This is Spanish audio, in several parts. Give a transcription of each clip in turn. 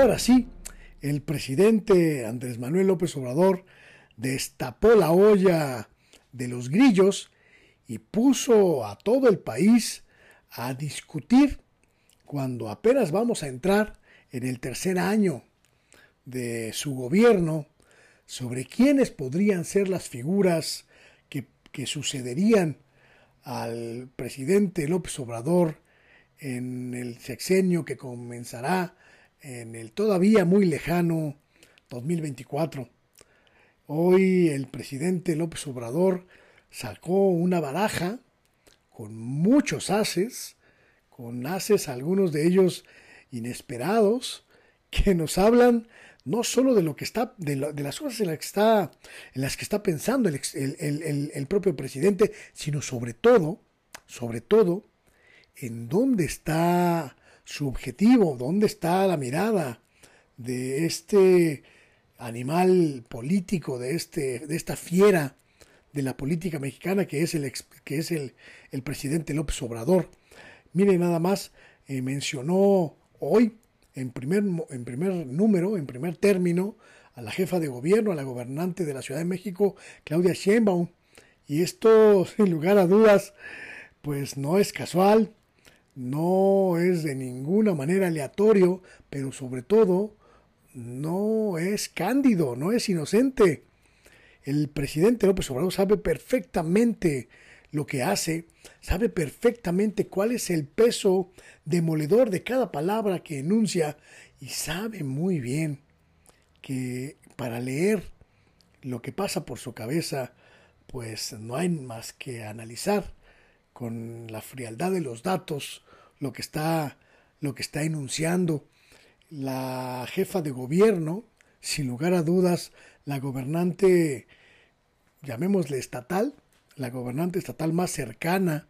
ahora sí, el presidente Andrés Manuel López Obrador destapó la olla de los grillos y puso a todo el país a discutir cuando apenas vamos a entrar en el tercer año de su gobierno sobre quiénes podrían ser las figuras que, sucederían al presidente López Obrador en el sexenio que comenzará en el todavía muy lejano 2024. Hoy el presidente López Obrador sacó una baraja con muchos haces, con haces algunos de ellos inesperados, que nos hablan no solo de lo que está, de, las cosas en las que está, en las que está pensando el, el, propio presidente, sino sobre todo, sobre todo, en dónde está su objetivo, dónde está la mirada de este animal político, de, este, de esta fiera de la política mexicana que es el, que es el, presidente López Obrador. Mire nada más, eh, mencionó hoy en primer, en primer número, en primer término, a la jefa de gobierno, a la gobernante de la Ciudad de México, Claudia Sheinbaum. Y esto, sin lugar a dudas, pues no es casual, no es de ninguna manera aleatorio, pero sobre todo no es cándido, no es inocente. El presidente López Obrador sabe perfectamente lo que hace, sabe perfectamente cuál es el peso demoledor de cada palabra que enuncia y sabe muy bien que para leer lo que pasa por su cabeza, pues no hay más que analizar con la frialdad de los datos lo que está lo que está enunciando la jefa de gobierno, sin lugar a dudas, la gobernante llamémosle estatal, la gobernante estatal más cercana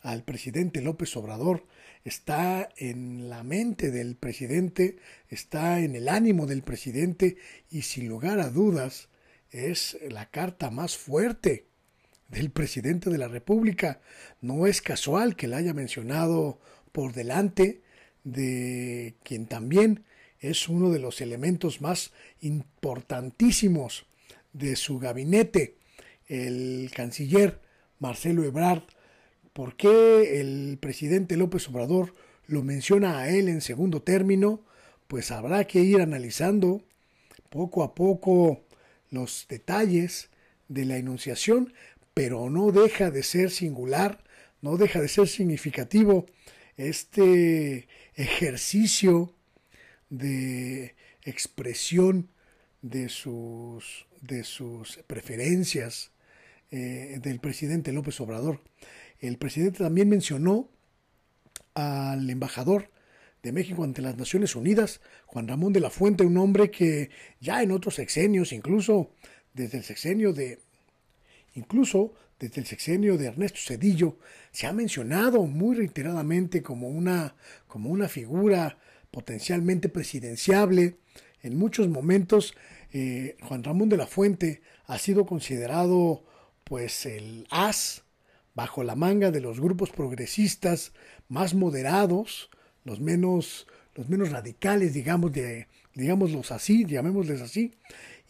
al presidente López Obrador, está en la mente del presidente, está en el ánimo del presidente y sin lugar a dudas es la carta más fuerte del presidente de la República. No es casual que la haya mencionado por delante de quien también es uno de los elementos más importantísimos de su gabinete, el canciller Marcelo Ebrard. ¿Por qué el presidente López Obrador lo menciona a él en segundo término? Pues habrá que ir analizando poco a poco los detalles de la enunciación, pero no deja de ser singular, no deja de ser significativo este ejercicio de expresión de sus, de sus preferencias eh, del presidente López Obrador. El presidente también mencionó al embajador de México ante las Naciones Unidas, Juan Ramón de la Fuente, un hombre que ya en otros sexenios, incluso desde el sexenio de incluso desde el sexenio de Ernesto Cedillo, se ha mencionado muy reiteradamente como una, como una figura potencialmente presidenciable. En muchos momentos, eh, Juan Ramón de la Fuente ha sido considerado pues el as bajo la manga de los grupos progresistas más moderados, los menos, los menos radicales, digamos, digámoslos así, llamémosles así,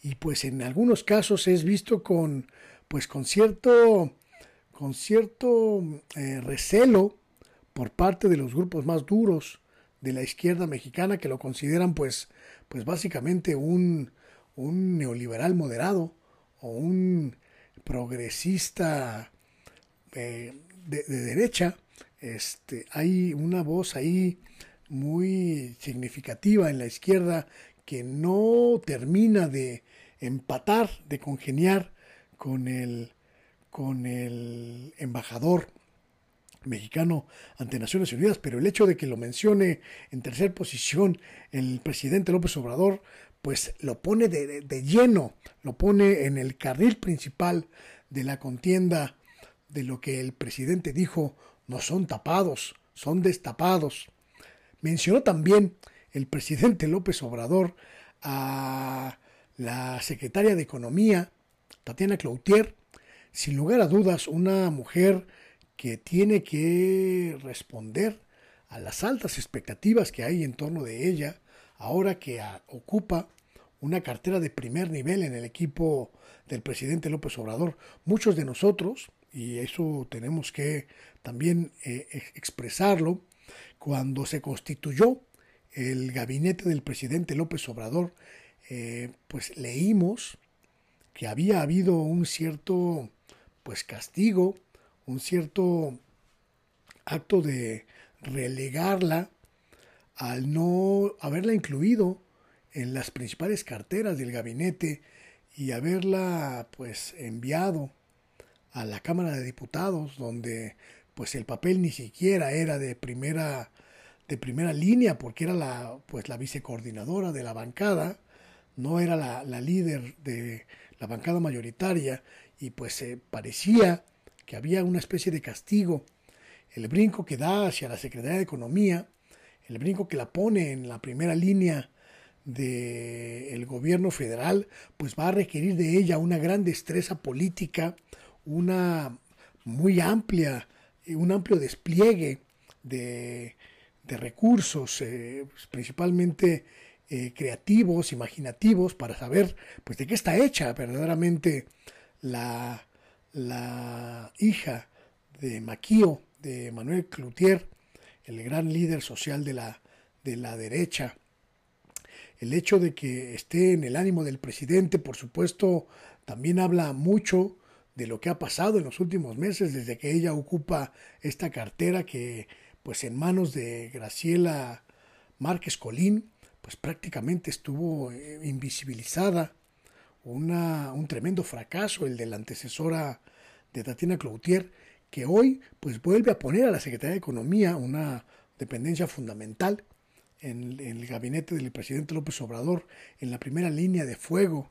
y pues en algunos casos es visto con, pues con cierto, con cierto eh, recelo por parte de los grupos más duros de la izquierda mexicana que lo consideran pues, pues básicamente un, un neoliberal moderado o un progresista eh, de, de, derecha. Este, hay una voz ahí muy significativa en la izquierda que no termina de empatar, de congeniar con el, con el embajador mexicano ante Naciones Unidas, pero el hecho de que lo mencione en tercer posición el presidente López Obrador, pues lo pone de, de, lleno, lo pone en el carril principal de la contienda de lo que el presidente dijo, no son tapados, son destapados. Mencionó también el presidente López Obrador a la secretaria de Economía, Tatiana Cloutier, sin lugar a dudas, una mujer que tiene que responder a las altas expectativas que hay en torno de ella, ahora que ocupa una cartera de primer nivel en el equipo del presidente López Obrador. Muchos de nosotros, y eso tenemos que también eh, expresarlo, cuando se constituyó el gabinete del presidente López Obrador, eh, pues leímos que había habido un cierto pues castigo, un cierto acto de relegarla al no haberla incluido en las principales carteras del gabinete y haberla pues enviado a la Cámara de Diputados donde pues el papel ni siquiera era de primera de primera línea porque era la pues la vicecoordinadora de la bancada no era la, la líder de la bancada mayoritaria y pues se parecía que había una especie de castigo. El brinco que da hacia la Secretaría de Economía el brinco que la pone en la primera línea del gobierno federal, pues va a requerir de ella una gran destreza política, una muy amplia, un amplio despliegue de, recursos, eh, principalmente eh, creativos, imaginativos, para saber pues de qué está hecha verdaderamente la, la hija de Maquío, de Manuel Cloutier, el gran líder social de la, de la derecha. El hecho de que esté en el ánimo del presidente, por supuesto, también habla mucho de lo que ha pasado en los últimos meses desde que ella ocupa esta cartera que pues en manos de Graciela Márquez Colín pues prácticamente estuvo eh, invisibilizada una, un tremendo fracaso el de la antecesora de Tatiana Cloutier que hoy pues vuelve a poner a la Secretaría de Economía una dependencia fundamental en, el gabinete del presidente López Obrador, en la primera línea de fuego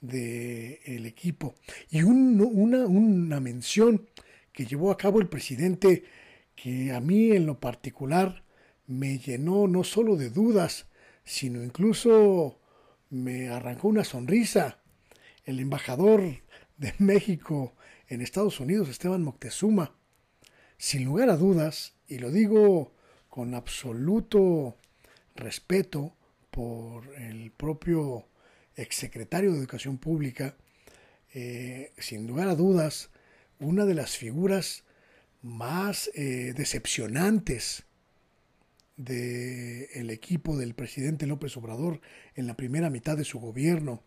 del equipo. Y una, una mención que llevó a cabo el presidente que a mí en lo particular me llenó no solo de dudas, sino incluso me arrancó una sonrisa. El embajador de México en Estados Unidos, Esteban Moctezuma, sin lugar a dudas, y lo digo con absoluto respeto por el propio exsecretario de Educación Pública, eh, sin lugar a dudas, una de las figuras más eh, decepcionantes del equipo del presidente López Obrador en la primera mitad de su gobierno,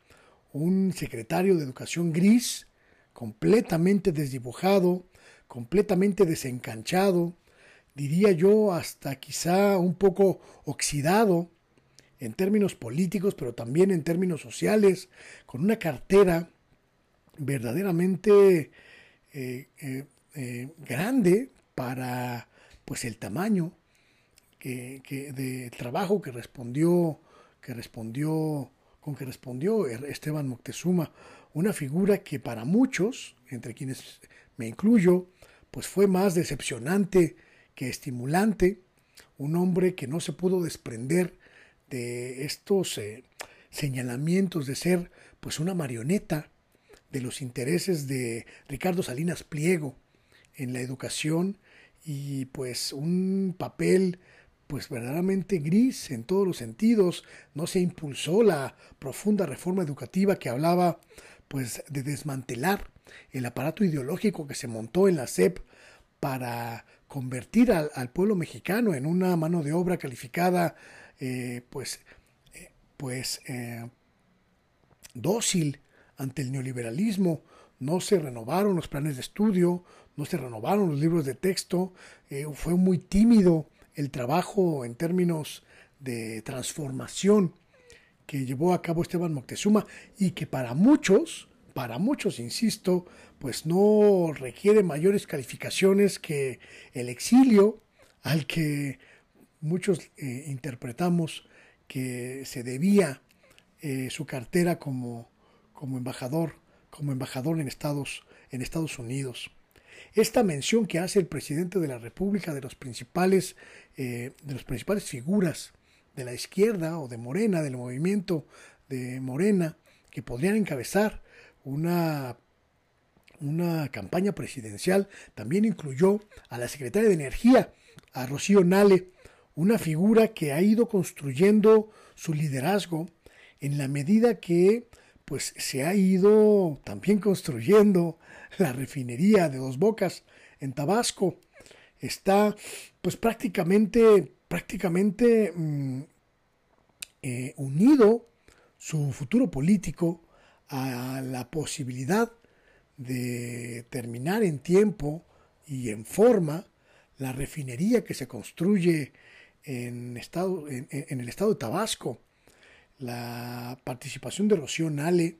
un secretario de Educación gris, completamente desdibujado, completamente desencanchado, diría yo hasta quizá un poco oxidado en términos políticos, pero también en términos sociales, con una cartera verdaderamente eh, eh, eh, grande para pues el tamaño que, de trabajo que respondió que respondió con que respondió Esteban Moctezuma una figura que para muchos, entre quienes me incluyo, pues fue más decepcionante que estimulante, un hombre que no se pudo desprender de estos eh, señalamientos de ser pues una marioneta de los intereses de Ricardo Salinas Pliego en la educación y pues un papel pues verdaderamente gris en todos los sentidos, no se impulsó la profunda reforma educativa que hablaba pues de desmantelar el aparato ideológico que se montó en la SEP para convertir al, pueblo mexicano en una mano de obra calificada eh, pues, eh, pues eh, dócil ante el neoliberalismo. No se renovaron los planes de estudio, no se renovaron los libros de texto, fue muy tímido el trabajo en términos de transformación que llevó a cabo Esteban Moctezuma y que para muchos, para muchos, insisto, pues no requiere mayores calificaciones que el exilio al que muchos eh, interpretamos que se debía eh, su cartera como, como embajador, como embajador en Estados, en Estados Unidos. Esta mención que hace el presidente de la República de los principales, eh, de las principales figuras de la izquierda o de Morena, del movimiento de Morena, que podrían encabezar una, una campaña presidencial, también incluyó a la secretaria de Energía, a Rocío Nale, una figura que ha ido construyendo su liderazgo en la medida que pues se ha ido también construyendo la refinería de Dos Bocas en Tabasco. Está pues prácticamente, prácticamente mm, eh, unido su futuro político a la posibilidad de terminar en tiempo y en forma la refinería que se construye en, estado, en, el estado de Tabasco, la participación de Rocío Nale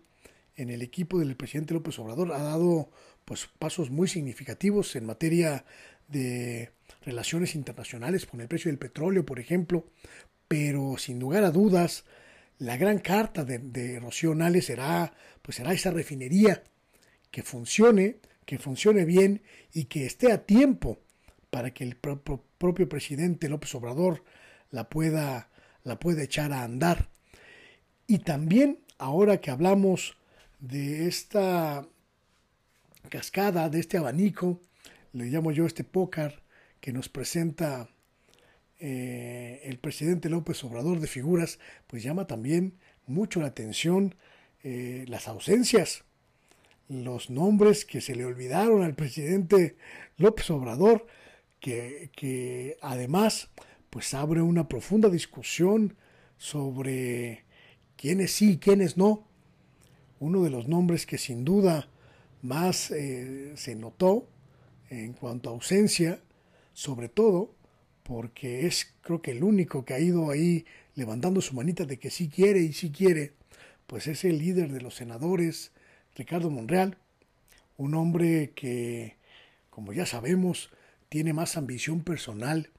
en el equipo del presidente López Obrador ha dado pues, pasos muy significativos en materia de relaciones internacionales con el precio del petróleo, por ejemplo, pero sin lugar a dudas, la gran carta de, de Rocío Nale será, pues será esa refinería que funcione, que funcione bien y que esté a tiempo para que el propio presidente López Obrador la pueda, la pueda echar a andar. Y también, ahora que hablamos de esta cascada, de este abanico, le llamo yo este pócar que nos presenta eh, el presidente López Obrador de figuras, pues llama también mucho la atención eh, las ausencias, los nombres que se le olvidaron al presidente López Obrador, que, además pues abre una profunda discusión sobre quiénes sí y quiénes no. Uno de los nombres que sin duda más eh, se notó en cuanto a ausencia, sobre todo porque es creo que el único que ha ido ahí levantando su manita de que sí quiere y sí quiere, pues es el líder de los senadores, Ricardo Monreal, un hombre que, como ya sabemos, tiene más ambición personal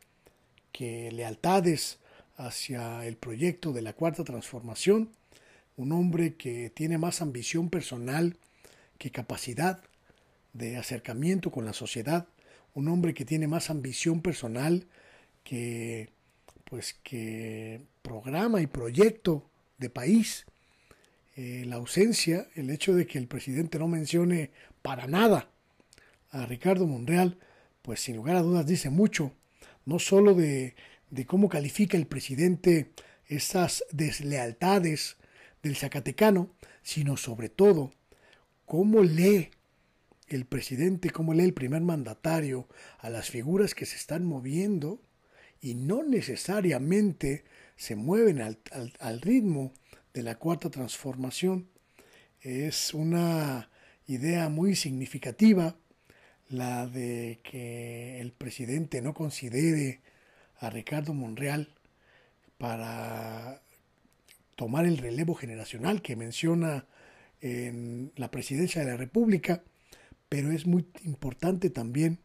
que lealtades hacia el proyecto de la cuarta transformación, un hombre que tiene más ambición personal que capacidad de acercamiento con la sociedad, un hombre que tiene más ambición personal que pues que programa y proyecto de país. Eh, la ausencia, el hecho de que el presidente no mencione para nada a Ricardo Monreal, pues sin lugar a dudas dice mucho, no solo de, cómo califica el presidente esas deslealtades del Zacatecano, sino sobre todo cómo lee el presidente, cómo lee el primer mandatario a las figuras que se están moviendo y no necesariamente se mueven al, al, ritmo de la cuarta transformación. Es una idea muy significativa la de que el presidente no considere a Ricardo Monreal para tomar el relevo generacional que menciona en la presidencia de la República, pero es muy importante también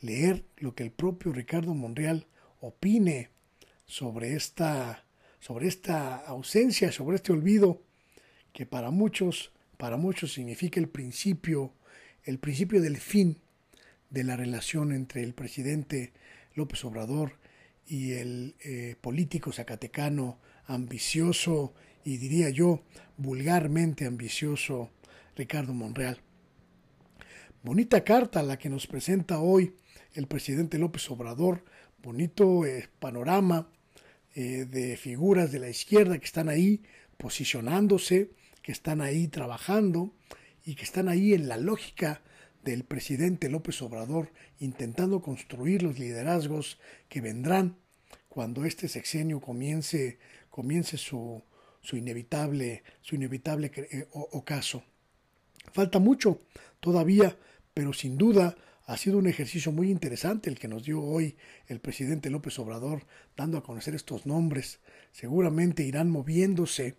leer lo que el propio Ricardo Monreal opine sobre esta, sobre esta ausencia, sobre este olvido, que para muchos, para muchos significa el principio, el principio del fin de la relación entre el presidente López Obrador y el eh, político zacatecano ambicioso y diría yo vulgarmente ambicioso Ricardo Monreal. Bonita carta la que nos presenta hoy el presidente López Obrador, bonito eh, panorama eh, de figuras de la izquierda que están ahí posicionándose, que están ahí trabajando y que están ahí en la lógica del presidente López Obrador intentando construir los liderazgos que vendrán cuando este sexenio comience, comience su, su inevitable, su inevitable eh, ocaso. Falta mucho todavía, pero sin duda ha sido un ejercicio muy interesante el que nos dio hoy el presidente López Obrador, dando a conocer estos nombres. Seguramente irán moviéndose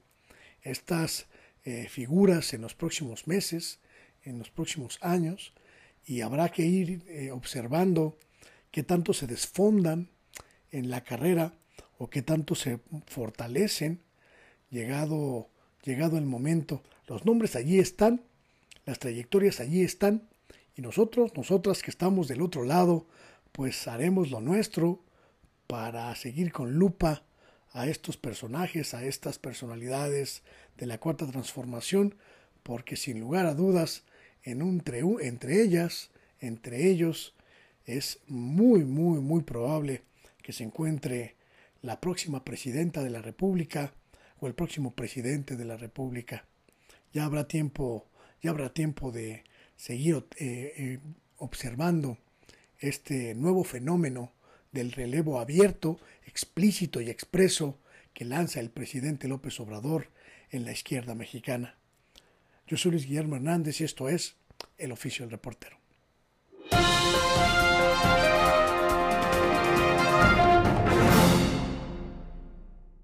estas eh, figuras en los próximos meses, en los próximos años y habrá que ir eh, observando qué tanto se desfondan en la carrera o qué tanto se fortalecen llegado, llegado el momento. Los nombres allí están, las trayectorias allí están y nosotros, nosotras que estamos del otro lado, pues haremos lo nuestro para seguir con lupa a estos personajes, a estas personalidades de la cuarta transformación, porque sin lugar a dudas en un, entre ellas, entre ellos, es muy, muy, muy probable que se encuentre la próxima presidenta de la República o el próximo presidente de la República. Ya habrá tiempo, ya habrá tiempo de seguir eh, eh, observando este nuevo fenómeno del relevo abierto, explícito y expreso que lanza el presidente López Obrador en la izquierda mexicana. Yo soy Luis Guillermo Hernández y esto es El Oficio del Reportero.